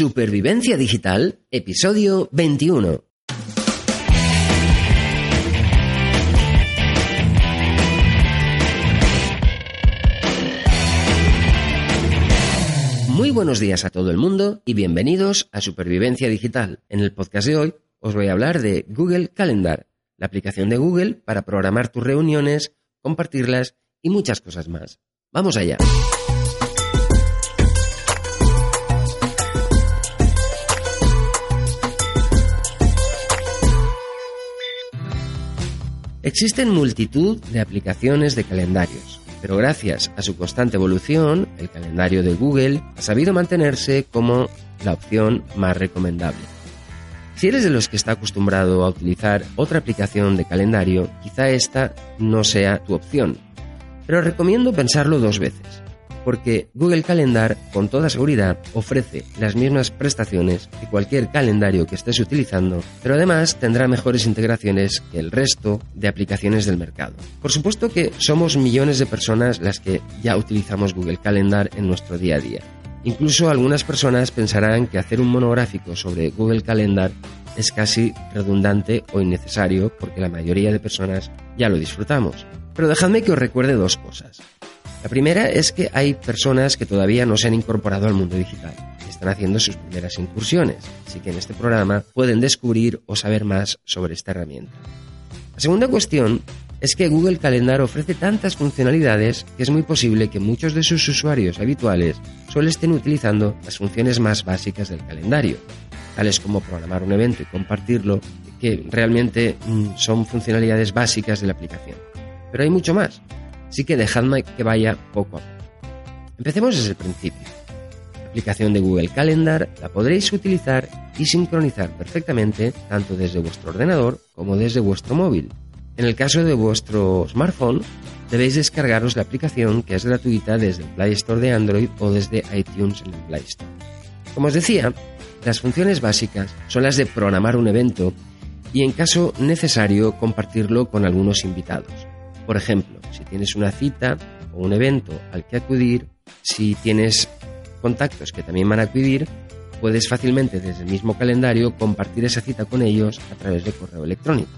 Supervivencia Digital, episodio 21. Muy buenos días a todo el mundo y bienvenidos a Supervivencia Digital. En el podcast de hoy os voy a hablar de Google Calendar, la aplicación de Google para programar tus reuniones, compartirlas y muchas cosas más. Vamos allá. Existen multitud de aplicaciones de calendarios, pero gracias a su constante evolución, el calendario de Google ha sabido mantenerse como la opción más recomendable. Si eres de los que está acostumbrado a utilizar otra aplicación de calendario, quizá esta no sea tu opción, pero recomiendo pensarlo dos veces porque Google Calendar con toda seguridad ofrece las mismas prestaciones que cualquier calendario que estés utilizando, pero además tendrá mejores integraciones que el resto de aplicaciones del mercado. Por supuesto que somos millones de personas las que ya utilizamos Google Calendar en nuestro día a día. Incluso algunas personas pensarán que hacer un monográfico sobre Google Calendar es casi redundante o innecesario porque la mayoría de personas ya lo disfrutamos. Pero dejadme que os recuerde dos cosas. La primera es que hay personas que todavía no se han incorporado al mundo digital y están haciendo sus primeras incursiones, así que en este programa pueden descubrir o saber más sobre esta herramienta. La segunda cuestión es que Google Calendar ofrece tantas funcionalidades que es muy posible que muchos de sus usuarios habituales solo estén utilizando las funciones más básicas del calendario, tales como programar un evento y compartirlo, que realmente mm, son funcionalidades básicas de la aplicación. Pero hay mucho más. Así que dejadme que vaya poco a poco. Empecemos desde el principio. La aplicación de Google Calendar la podréis utilizar y sincronizar perfectamente tanto desde vuestro ordenador como desde vuestro móvil. En el caso de vuestro smartphone, debéis descargaros la aplicación que es gratuita desde el Play Store de Android o desde iTunes en el Play Store. Como os decía, las funciones básicas son las de programar un evento y en caso necesario compartirlo con algunos invitados. Por ejemplo, si tienes una cita o un evento al que acudir, si tienes contactos que también van a acudir, puedes fácilmente desde el mismo calendario compartir esa cita con ellos a través de correo electrónico.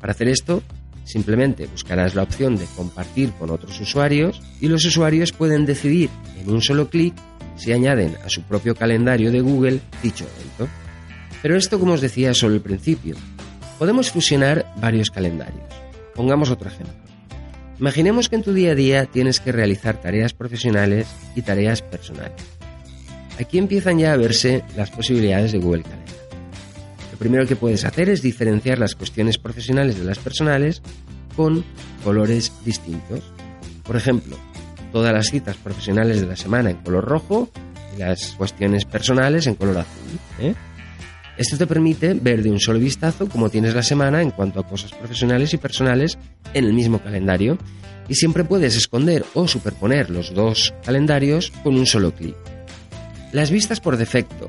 Para hacer esto, simplemente buscarás la opción de compartir con otros usuarios y los usuarios pueden decidir en un solo clic si añaden a su propio calendario de Google dicho evento. Pero esto, como os decía, es solo el principio. Podemos fusionar varios calendarios. Pongamos otro ejemplo. Imaginemos que en tu día a día tienes que realizar tareas profesionales y tareas personales. Aquí empiezan ya a verse las posibilidades de Google Calendar. Lo primero que puedes hacer es diferenciar las cuestiones profesionales de las personales con colores distintos. Por ejemplo, todas las citas profesionales de la semana en color rojo y las cuestiones personales en color azul. ¿eh? Esto te permite ver de un solo vistazo cómo tienes la semana en cuanto a cosas profesionales y personales en el mismo calendario y siempre puedes esconder o superponer los dos calendarios con un solo clic. Las vistas por defecto.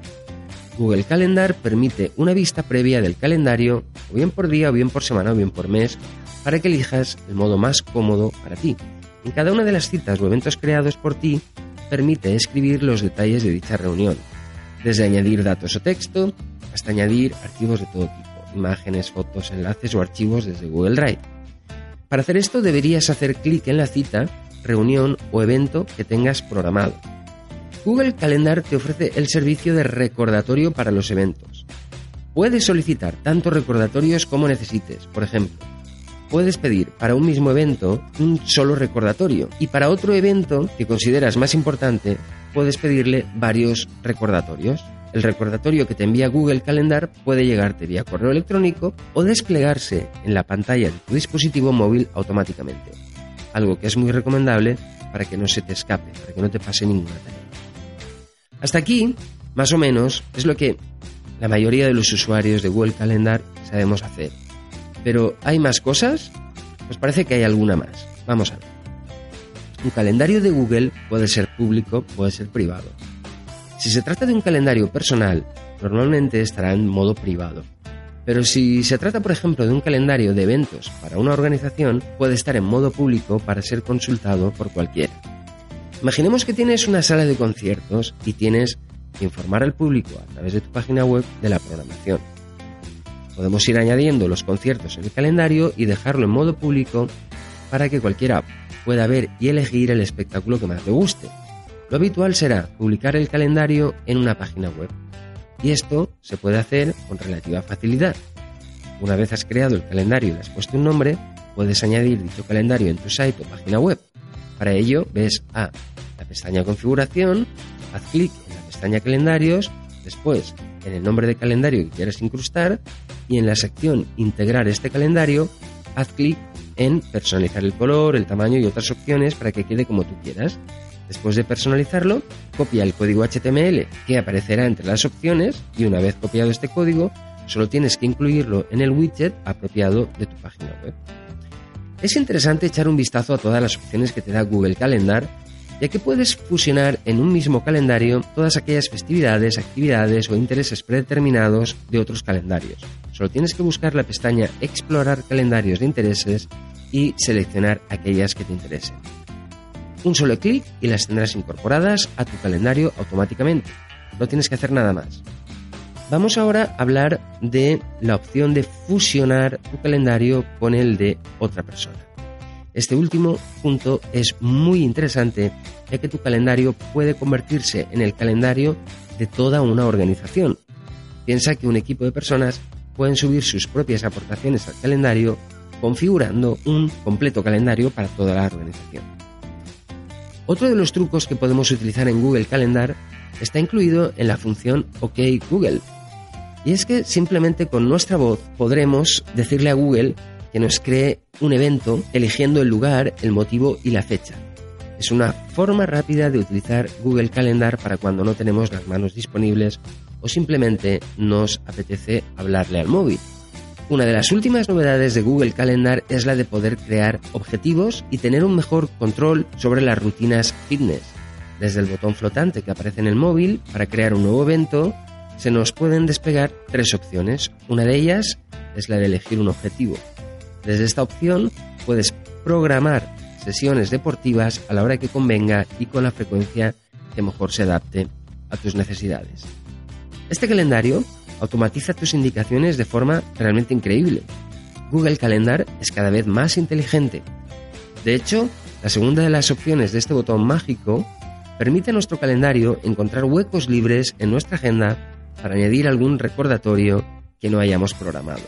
Google Calendar permite una vista previa del calendario, o bien por día, o bien por semana, o bien por mes, para que elijas el modo más cómodo para ti. En cada una de las citas o eventos creados por ti, permite escribir los detalles de dicha reunión, desde añadir datos o texto, hasta añadir archivos de todo tipo, imágenes, fotos, enlaces o archivos desde Google Drive. Para hacer esto deberías hacer clic en la cita, reunión o evento que tengas programado. Google Calendar te ofrece el servicio de recordatorio para los eventos. Puedes solicitar tantos recordatorios como necesites. Por ejemplo, puedes pedir para un mismo evento un solo recordatorio y para otro evento que consideras más importante puedes pedirle varios recordatorios. El recordatorio que te envía Google Calendar puede llegarte vía correo electrónico o desplegarse en la pantalla de tu dispositivo móvil automáticamente. Algo que es muy recomendable para que no se te escape, para que no te pase ninguna tarea. Hasta aquí, más o menos, es lo que la mayoría de los usuarios de Google Calendar sabemos hacer. Pero ¿hay más cosas? Pues parece que hay alguna más. Vamos a ver. Un calendario de Google puede ser público, puede ser privado. Si se trata de un calendario personal, normalmente estará en modo privado. Pero si se trata, por ejemplo, de un calendario de eventos para una organización, puede estar en modo público para ser consultado por cualquiera. Imaginemos que tienes una sala de conciertos y tienes informar al público a través de tu página web de la programación. Podemos ir añadiendo los conciertos en el calendario y dejarlo en modo público para que cualquiera pueda ver y elegir el espectáculo que más le guste. Lo habitual será publicar el calendario en una página web. Y esto se puede hacer con relativa facilidad. Una vez has creado el calendario y le has puesto un nombre, puedes añadir dicho calendario en tu site o página web. Para ello, ves a la pestaña Configuración, haz clic en la pestaña Calendarios, después en el nombre de calendario que quieres incrustar y en la sección Integrar este calendario, haz clic en personalizar el color, el tamaño y otras opciones para que quede como tú quieras. Después de personalizarlo, copia el código HTML que aparecerá entre las opciones y una vez copiado este código, solo tienes que incluirlo en el widget apropiado de tu página web. Es interesante echar un vistazo a todas las opciones que te da Google Calendar, ya que puedes fusionar en un mismo calendario todas aquellas festividades, actividades o intereses predeterminados de otros calendarios. Solo tienes que buscar la pestaña Explorar calendarios de intereses y seleccionar aquellas que te interesen. Un solo clic y las tendrás incorporadas a tu calendario automáticamente. No tienes que hacer nada más. Vamos ahora a hablar de la opción de fusionar tu calendario con el de otra persona. Este último punto es muy interesante ya que tu calendario puede convertirse en el calendario de toda una organización. Piensa que un equipo de personas pueden subir sus propias aportaciones al calendario configurando un completo calendario para toda la organización. Otro de los trucos que podemos utilizar en Google Calendar está incluido en la función OK Google, y es que simplemente con nuestra voz podremos decirle a Google que nos cree un evento eligiendo el lugar, el motivo y la fecha. Es una forma rápida de utilizar Google Calendar para cuando no tenemos las manos disponibles o simplemente nos apetece hablarle al móvil. Una de las últimas novedades de Google Calendar es la de poder crear objetivos y tener un mejor control sobre las rutinas fitness. Desde el botón flotante que aparece en el móvil para crear un nuevo evento se nos pueden despegar tres opciones. Una de ellas es la de elegir un objetivo. Desde esta opción puedes programar sesiones deportivas a la hora que convenga y con la frecuencia que mejor se adapte a tus necesidades. Este calendario automatiza tus indicaciones de forma realmente increíble. Google Calendar es cada vez más inteligente. De hecho, la segunda de las opciones de este botón mágico permite a nuestro calendario encontrar huecos libres en nuestra agenda para añadir algún recordatorio que no hayamos programado.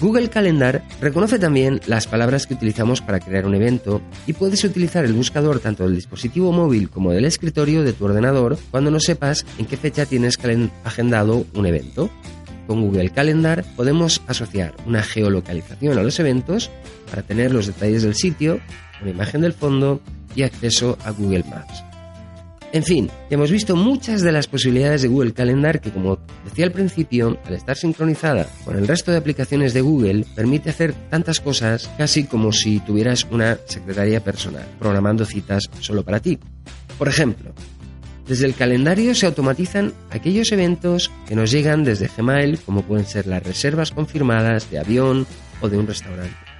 Google Calendar reconoce también las palabras que utilizamos para crear un evento y puedes utilizar el buscador tanto del dispositivo móvil como del escritorio de tu ordenador cuando no sepas en qué fecha tienes agendado un evento. Con Google Calendar podemos asociar una geolocalización a los eventos para tener los detalles del sitio, una imagen del fondo y acceso a Google Maps. En fin, hemos visto muchas de las posibilidades de Google Calendar que, como decía al principio, al estar sincronizada con el resto de aplicaciones de Google, permite hacer tantas cosas casi como si tuvieras una secretaria personal, programando citas solo para ti. Por ejemplo, desde el calendario se automatizan aquellos eventos que nos llegan desde Gmail, como pueden ser las reservas confirmadas de avión o de un restaurante.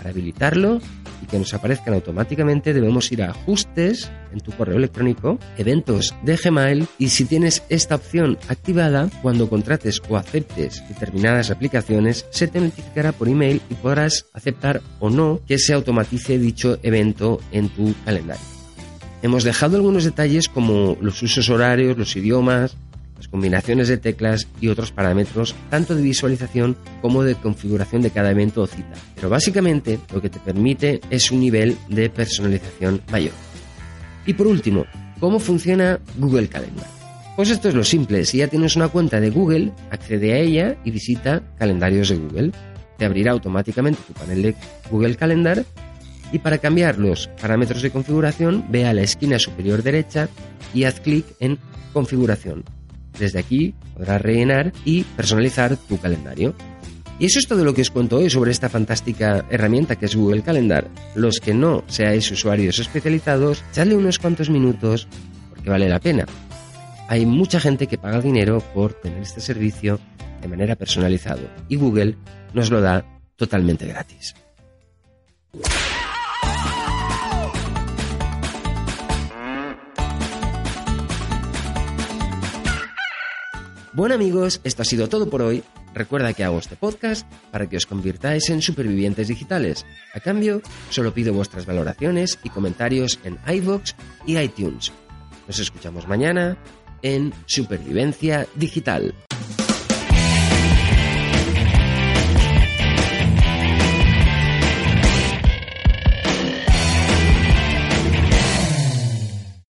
Para habilitarlo, y que nos aparezcan automáticamente, debemos ir a ajustes en tu correo electrónico, eventos de Gmail y si tienes esta opción activada, cuando contrates o aceptes determinadas aplicaciones, se te notificará por email y podrás aceptar o no que se automatice dicho evento en tu calendario. Hemos dejado algunos detalles como los usos horarios, los idiomas, las combinaciones de teclas y otros parámetros, tanto de visualización como de configuración de cada evento o cita. Pero básicamente lo que te permite es un nivel de personalización mayor. Y por último, ¿cómo funciona Google Calendar? Pues esto es lo simple, si ya tienes una cuenta de Google, accede a ella y visita calendarios de Google. Te abrirá automáticamente tu panel de Google Calendar y para cambiar los parámetros de configuración ve a la esquina superior derecha y haz clic en configuración. Desde aquí podrás rellenar y personalizar tu calendario. Y eso es todo lo que os cuento hoy sobre esta fantástica herramienta que es Google Calendar. Los que no seáis usuarios especializados, echadle unos cuantos minutos porque vale la pena. Hay mucha gente que paga dinero por tener este servicio de manera personalizado y Google nos lo da totalmente gratis. Bueno amigos, esto ha sido todo por hoy. Recuerda que hago este podcast para que os convirtáis en supervivientes digitales. A cambio, solo pido vuestras valoraciones y comentarios en iVoox y iTunes. Nos escuchamos mañana en Supervivencia Digital.